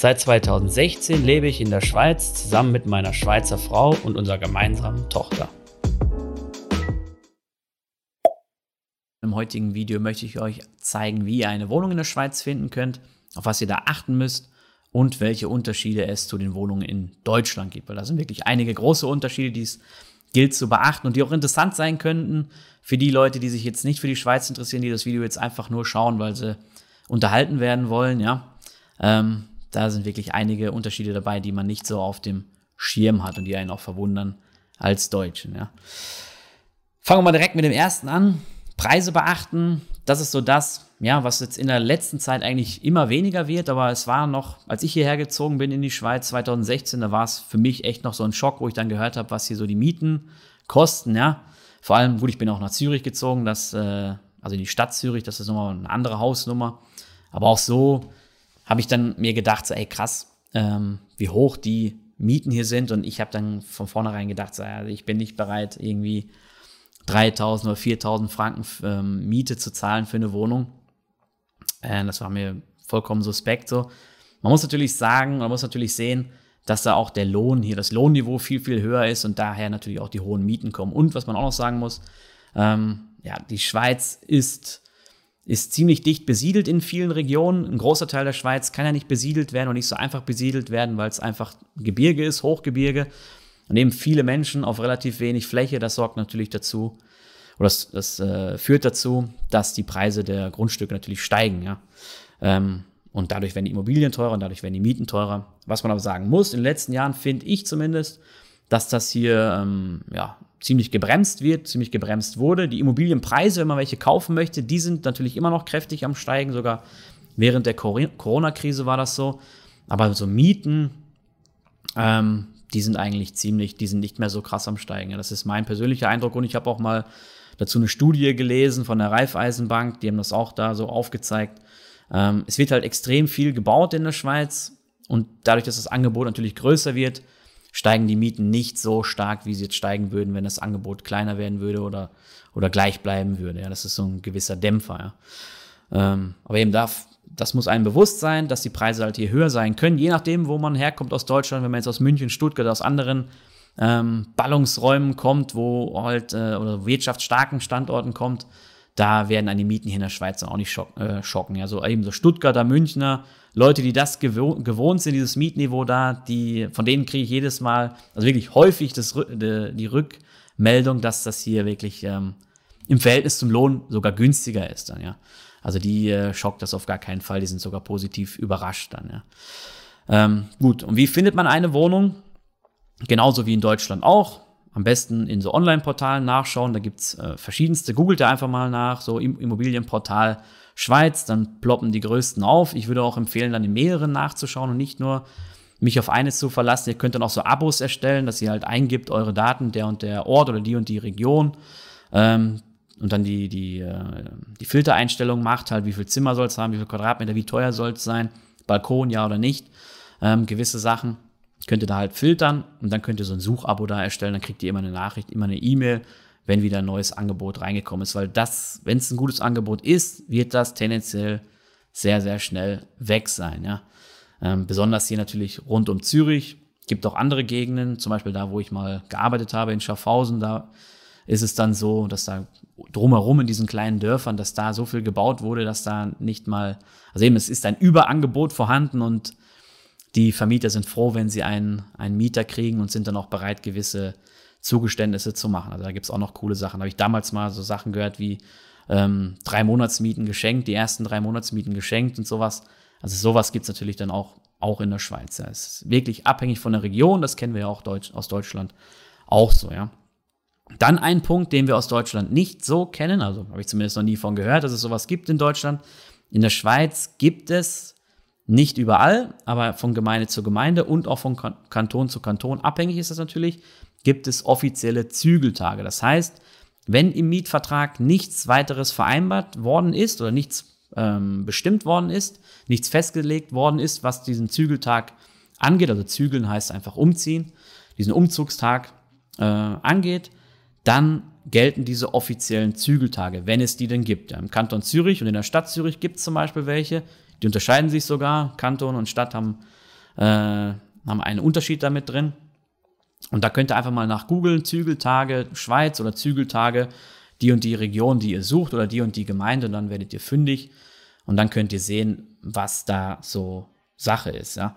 Seit 2016 lebe ich in der Schweiz zusammen mit meiner Schweizer Frau und unserer gemeinsamen Tochter. Im heutigen Video möchte ich euch zeigen, wie ihr eine Wohnung in der Schweiz finden könnt, auf was ihr da achten müsst und welche Unterschiede es zu den Wohnungen in Deutschland gibt. Weil da sind wirklich einige große Unterschiede, die es gilt zu beachten und die auch interessant sein könnten für die Leute, die sich jetzt nicht für die Schweiz interessieren, die das Video jetzt einfach nur schauen, weil sie unterhalten werden wollen, ja. Ähm, da sind wirklich einige Unterschiede dabei, die man nicht so auf dem Schirm hat und die einen auch verwundern als Deutschen, ja. Fangen wir mal direkt mit dem ersten an. Preise beachten, das ist so das, ja, was jetzt in der letzten Zeit eigentlich immer weniger wird, aber es war noch, als ich hierher gezogen bin in die Schweiz 2016, da war es für mich echt noch so ein Schock, wo ich dann gehört habe, was hier so die Mieten kosten, ja. Vor allem, gut, ich bin auch nach Zürich gezogen, das, äh, also in die Stadt Zürich, das ist nochmal eine andere Hausnummer. Aber auch so habe ich dann mir gedacht, so, ey krass, ähm, wie hoch die Mieten hier sind. Und ich habe dann von vornherein gedacht, so, also ich bin nicht bereit, irgendwie 3000 oder 4000 Franken ähm, Miete zu zahlen für eine Wohnung. Äh, das war mir vollkommen suspekt so. Man muss natürlich sagen, man muss natürlich sehen, dass da auch der Lohn hier, das Lohnniveau viel, viel höher ist und daher natürlich auch die hohen Mieten kommen. Und was man auch noch sagen muss, ähm, ja, die Schweiz ist, ist ziemlich dicht besiedelt in vielen Regionen. Ein großer Teil der Schweiz kann ja nicht besiedelt werden und nicht so einfach besiedelt werden, weil es einfach Gebirge ist, Hochgebirge. Und eben viele Menschen auf relativ wenig Fläche, das sorgt natürlich dazu, oder das, das äh, führt dazu, dass die Preise der Grundstücke natürlich steigen, ja. Ähm, und dadurch werden die Immobilien teurer und dadurch werden die Mieten teurer. Was man aber sagen muss, in den letzten Jahren finde ich zumindest, dass das hier ähm, ja, ziemlich gebremst wird, ziemlich gebremst wurde. Die Immobilienpreise, wenn man welche kaufen möchte, die sind natürlich immer noch kräftig am Steigen, sogar während der Corona-Krise war das so. Aber so Mieten, ähm, die sind eigentlich ziemlich, die sind nicht mehr so krass am Steigen. Das ist mein persönlicher Eindruck und ich habe auch mal dazu eine Studie gelesen von der Raiffeisenbank, die haben das auch da so aufgezeigt. Ähm, es wird halt extrem viel gebaut in der Schweiz und dadurch, dass das Angebot natürlich größer wird, steigen die Mieten nicht so stark, wie sie jetzt steigen würden, wenn das Angebot kleiner werden würde oder, oder gleich bleiben würde. Ja, das ist so ein gewisser Dämpfer. Ja. Ähm, aber eben darf, das muss einem bewusst sein, dass die Preise halt hier höher sein können, je nachdem, wo man herkommt aus Deutschland, wenn man jetzt aus München, Stuttgart, aus anderen ähm, Ballungsräumen kommt, wo halt, äh, oder wirtschaftsstarken Standorten kommt, da werden an die Mieten hier in der Schweiz auch nicht schock, äh, schocken. Ja, so eben so Stuttgarter, Münchner, Leute, die das gewo gewohnt sind, dieses Mietniveau da, die, von denen kriege ich jedes Mal, also wirklich häufig das, die Rückmeldung, dass das hier wirklich ähm, im Verhältnis zum Lohn sogar günstiger ist dann, ja. Also die äh, schockt das auf gar keinen Fall, die sind sogar positiv überrascht dann, ja. Ähm, gut, und wie findet man eine Wohnung? Genauso wie in Deutschland auch. Am besten in so Online-Portalen nachschauen. Da gibt es äh, verschiedenste. Googelt da einfach mal nach, so Immobilienportal Schweiz, dann ploppen die größten auf. Ich würde auch empfehlen, dann in mehreren nachzuschauen und nicht nur mich auf eines zu verlassen. Ihr könnt dann auch so Abos erstellen, dass ihr halt eingibt, eure Daten, der und der Ort oder die und die Region. Ähm, und dann die, die, äh, die Filtereinstellung macht, halt, wie viel Zimmer soll es haben, wie viel Quadratmeter, wie teuer soll es sein, Balkon, ja oder nicht, ähm, gewisse Sachen könnt ihr da halt filtern und dann könnt ihr so ein Suchabo da erstellen, dann kriegt ihr immer eine Nachricht, immer eine E-Mail, wenn wieder ein neues Angebot reingekommen ist, weil das, wenn es ein gutes Angebot ist, wird das tendenziell sehr, sehr schnell weg sein, ja. Ähm, besonders hier natürlich rund um Zürich. Gibt auch andere Gegenden, zum Beispiel da, wo ich mal gearbeitet habe, in Schaffhausen, da ist es dann so, dass da drumherum in diesen kleinen Dörfern, dass da so viel gebaut wurde, dass da nicht mal, also eben, es ist ein Überangebot vorhanden und die Vermieter sind froh, wenn sie einen, einen Mieter kriegen und sind dann auch bereit, gewisse Zugeständnisse zu machen. Also da gibt es auch noch coole Sachen. Da habe ich damals mal so Sachen gehört wie ähm, drei Monatsmieten geschenkt, die ersten drei Monatsmieten geschenkt und sowas. Also sowas gibt es natürlich dann auch, auch in der Schweiz. Es ist wirklich abhängig von der Region, das kennen wir ja auch Deutsch, aus Deutschland auch so, ja. Dann ein Punkt, den wir aus Deutschland nicht so kennen, also habe ich zumindest noch nie von gehört, dass es sowas gibt in Deutschland. In der Schweiz gibt es Nicht überall, aber von Gemeinde zu Gemeinde und auch von Kanton zu Kanton abhängig ist das natürlich, gibt es offizielle Zügeltage. Das heißt, wenn im Mietvertrag nichts weiteres vereinbart worden ist oder nichts ähm, bestimmt worden ist, nichts festgelegt worden ist, was diesen Zügeltag angeht, also zügeln heißt einfach umziehen, diesen Umzugstag äh, angeht, dann gelten diese offiziellen Zügeltage, wenn es die denn gibt. Im Kanton Zürich und in der Stadt Zürich gibt es zum Beispiel welche, die unterscheiden sich sogar. Kanton und Stadt haben, äh, haben einen Unterschied damit drin. Und da könnt ihr einfach mal nach googeln, Zügeltage Schweiz oder Zügeltage, die und die Region, die ihr sucht oder die und die Gemeinde und dann werdet ihr fündig und dann könnt ihr sehen, was da so Sache ist, ja.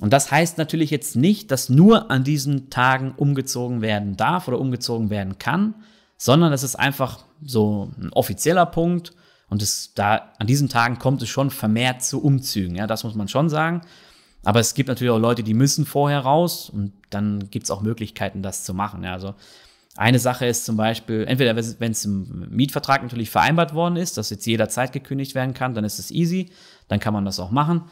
Und das heißt natürlich jetzt nicht, dass nur an diesen Tagen umgezogen werden darf oder umgezogen werden kann, sondern das ist einfach so ein offizieller Punkt und es, da, an diesen Tagen kommt es schon vermehrt zu Umzügen, ja, das muss man schon sagen. Aber es gibt natürlich auch Leute, die müssen vorher raus und dann gibt es auch Möglichkeiten, das zu machen. Ja, also eine Sache ist zum Beispiel, entweder wenn es im Mietvertrag natürlich vereinbart worden ist, dass jetzt jederzeit gekündigt werden kann, dann ist es easy, dann kann man das auch machen.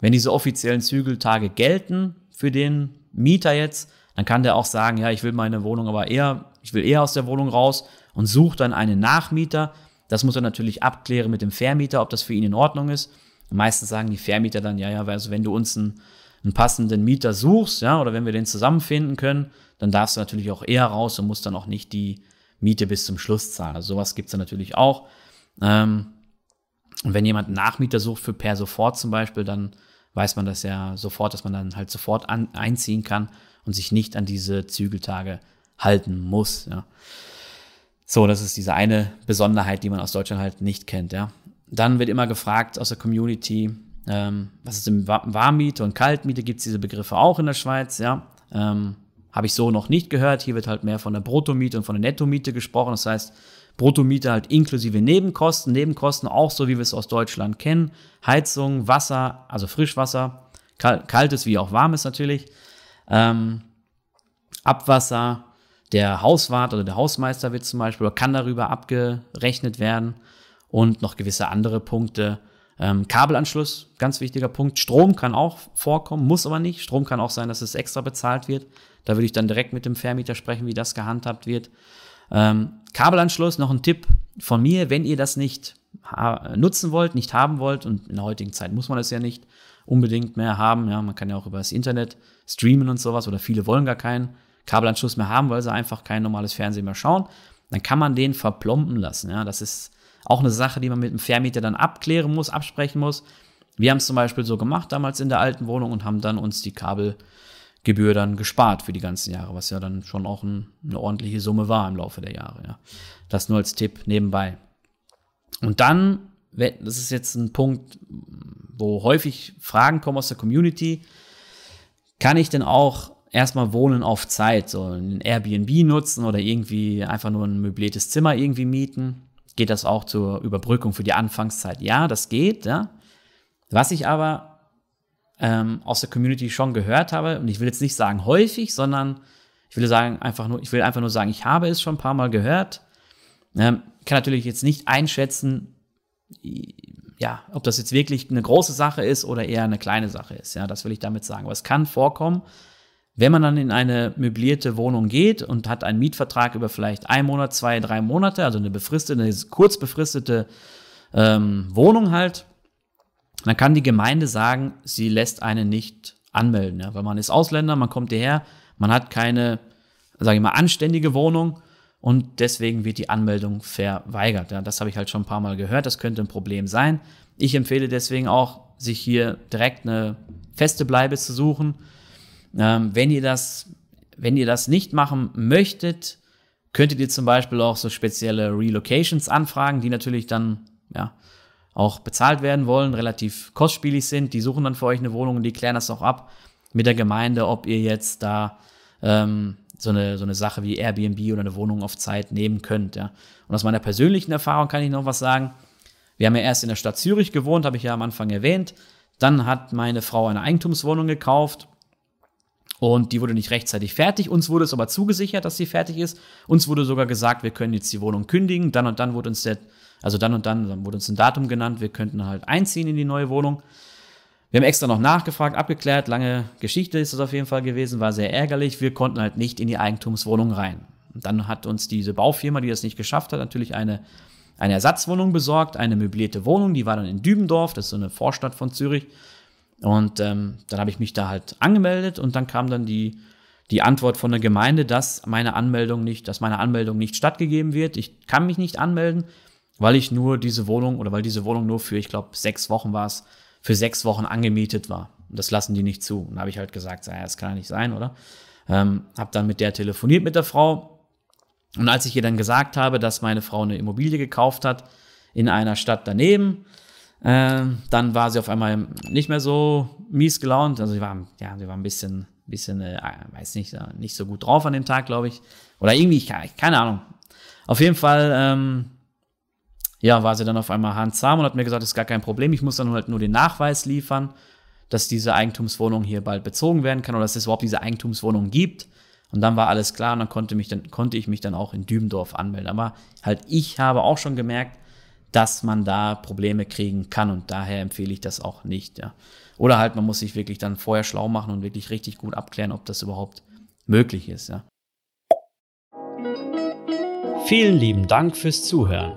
Wenn diese offiziellen Zügeltage gelten für den Mieter jetzt, dann kann der auch sagen, ja, ich will meine Wohnung aber eher, ich will eher aus der Wohnung raus und sucht dann einen Nachmieter. Das muss er natürlich abklären mit dem Vermieter, ob das für ihn in Ordnung ist. Meistens sagen die Vermieter dann, ja, ja, also wenn du uns einen, einen passenden Mieter suchst, ja, oder wenn wir den zusammenfinden können, dann darfst du natürlich auch eher raus und musst dann auch nicht die Miete bis zum Schluss zahlen. Also sowas gibt es natürlich auch. Ähm, und wenn jemand einen Nachmieter sucht für per sofort zum Beispiel, dann weiß man das ja sofort, dass man dann halt sofort an, einziehen kann und sich nicht an diese Zügeltage halten muss. Ja. So, das ist diese eine Besonderheit, die man aus Deutschland halt nicht kennt. Ja. Dann wird immer gefragt aus der Community, ähm, was ist im Warmmiete und Kaltmiete? Gibt es diese Begriffe auch in der Schweiz? Ja. Ähm, habe ich so noch nicht gehört. Hier wird halt mehr von der Bruttomiete und von der Nettomiete gesprochen. Das heißt, Bruttomiete halt inklusive Nebenkosten. Nebenkosten auch so, wie wir es aus Deutschland kennen. Heizung, Wasser, also Frischwasser, kaltes wie auch warmes natürlich. Ähm, Abwasser, der Hauswart oder der Hausmeister wird zum Beispiel kann darüber abgerechnet werden. Und noch gewisse andere Punkte. Ähm, Kabelanschluss, ganz wichtiger Punkt. Strom kann auch vorkommen, muss aber nicht. Strom kann auch sein, dass es extra bezahlt wird. Da würde ich dann direkt mit dem Vermieter sprechen, wie das gehandhabt wird. Ähm, Kabelanschluss, noch ein Tipp von mir, wenn ihr das nicht nutzen wollt, nicht haben wollt, und in der heutigen Zeit muss man das ja nicht unbedingt mehr haben, ja, man kann ja auch über das Internet streamen und sowas, oder viele wollen gar keinen Kabelanschluss mehr haben, weil sie einfach kein normales Fernsehen mehr schauen, dann kann man den verplomben lassen, ja, das ist auch eine Sache, die man mit dem Vermieter dann abklären muss, absprechen muss. Wir haben es zum Beispiel so gemacht damals in der alten Wohnung und haben dann uns die Kabel Gebühr dann gespart für die ganzen Jahre, was ja dann schon auch ein, eine ordentliche Summe war im Laufe der Jahre. Ja. Das nur als Tipp nebenbei. Und dann, das ist jetzt ein Punkt, wo häufig Fragen kommen aus der Community, kann ich denn auch erstmal Wohnen auf Zeit, so ein Airbnb nutzen oder irgendwie einfach nur ein möbliertes Zimmer irgendwie mieten? Geht das auch zur Überbrückung für die Anfangszeit? Ja, das geht, ja. Was ich aber ähm, aus der Community schon gehört habe. Und ich will jetzt nicht sagen häufig, sondern ich will sagen einfach nur, ich will einfach nur sagen, ich habe es schon ein paar Mal gehört. Ähm, kann natürlich jetzt nicht einschätzen, ja, ob das jetzt wirklich eine große Sache ist oder eher eine kleine Sache ist. Ja, das will ich damit sagen. Aber es kann vorkommen, wenn man dann in eine möblierte Wohnung geht und hat einen Mietvertrag über vielleicht ein Monat, zwei, drei Monate, also eine befristete, eine kurz befristete ähm, Wohnung halt, dann kann die Gemeinde sagen, sie lässt einen nicht anmelden, ja, weil man ist Ausländer, man kommt hierher, man hat keine, sage ich mal, anständige Wohnung und deswegen wird die Anmeldung verweigert. Ja. Das habe ich halt schon ein paar Mal gehört, das könnte ein Problem sein. Ich empfehle deswegen auch, sich hier direkt eine feste Bleibe zu suchen. Ähm, wenn ihr das, wenn ihr das nicht machen möchtet, könntet ihr zum Beispiel auch so spezielle Relocations anfragen, die natürlich dann ja, auch bezahlt werden wollen, relativ kostspielig sind. Die suchen dann für euch eine Wohnung und die klären das auch ab mit der Gemeinde, ob ihr jetzt da ähm, so, eine, so eine Sache wie Airbnb oder eine Wohnung auf Zeit nehmen könnt. Ja. Und aus meiner persönlichen Erfahrung kann ich noch was sagen. Wir haben ja erst in der Stadt Zürich gewohnt, habe ich ja am Anfang erwähnt. Dann hat meine Frau eine Eigentumswohnung gekauft und die wurde nicht rechtzeitig fertig. Uns wurde es aber zugesichert, dass sie fertig ist. Uns wurde sogar gesagt, wir können jetzt die Wohnung kündigen. Dann und dann wurde uns der also dann und dann, dann wurde uns ein Datum genannt, wir könnten halt einziehen in die neue Wohnung. Wir haben extra noch nachgefragt, abgeklärt, lange Geschichte ist das auf jeden Fall gewesen, war sehr ärgerlich. Wir konnten halt nicht in die Eigentumswohnung rein. Und dann hat uns diese Baufirma, die das nicht geschafft hat, natürlich eine, eine Ersatzwohnung besorgt, eine möblierte Wohnung, die war dann in Dübendorf, das ist so eine Vorstadt von Zürich. Und ähm, dann habe ich mich da halt angemeldet und dann kam dann die, die Antwort von der Gemeinde, dass meine Anmeldung nicht, dass meine Anmeldung nicht stattgegeben wird. Ich kann mich nicht anmelden, weil ich nur diese Wohnung oder weil diese Wohnung nur für, ich glaube, sechs Wochen war es, für sechs Wochen angemietet war. Und das lassen die nicht zu. Und habe ich halt gesagt, ja, das kann ja nicht sein, oder? Ähm, habe dann mit der telefoniert mit der Frau. Und als ich ihr dann gesagt habe, dass meine Frau eine Immobilie gekauft hat in einer Stadt daneben, äh, dann war sie auf einmal nicht mehr so mies gelaunt. Also sie war, ja, sie war ein bisschen, bisschen, äh, weiß nicht, nicht so gut drauf an dem Tag, glaube ich. Oder irgendwie, keine Ahnung. Auf jeden Fall ähm, ja, war sie dann auf einmal handzahm und hat mir gesagt, das ist gar kein Problem, ich muss dann halt nur den Nachweis liefern, dass diese Eigentumswohnung hier bald bezogen werden kann oder dass es überhaupt diese Eigentumswohnung gibt. Und dann war alles klar und dann konnte, mich dann, konnte ich mich dann auch in Dübendorf anmelden. Aber halt, ich habe auch schon gemerkt, dass man da Probleme kriegen kann und daher empfehle ich das auch nicht. Ja. Oder halt, man muss sich wirklich dann vorher schlau machen und wirklich richtig gut abklären, ob das überhaupt möglich ist. Ja. Vielen lieben Dank fürs Zuhören.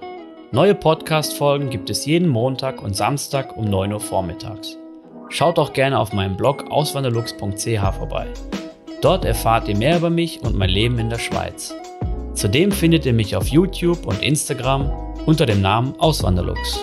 Neue Podcast-Folgen gibt es jeden Montag und Samstag um 9 Uhr vormittags. Schaut auch gerne auf meinem Blog auswanderlux.ch vorbei. Dort erfahrt ihr mehr über mich und mein Leben in der Schweiz. Zudem findet ihr mich auf YouTube und Instagram unter dem Namen Auswanderlux.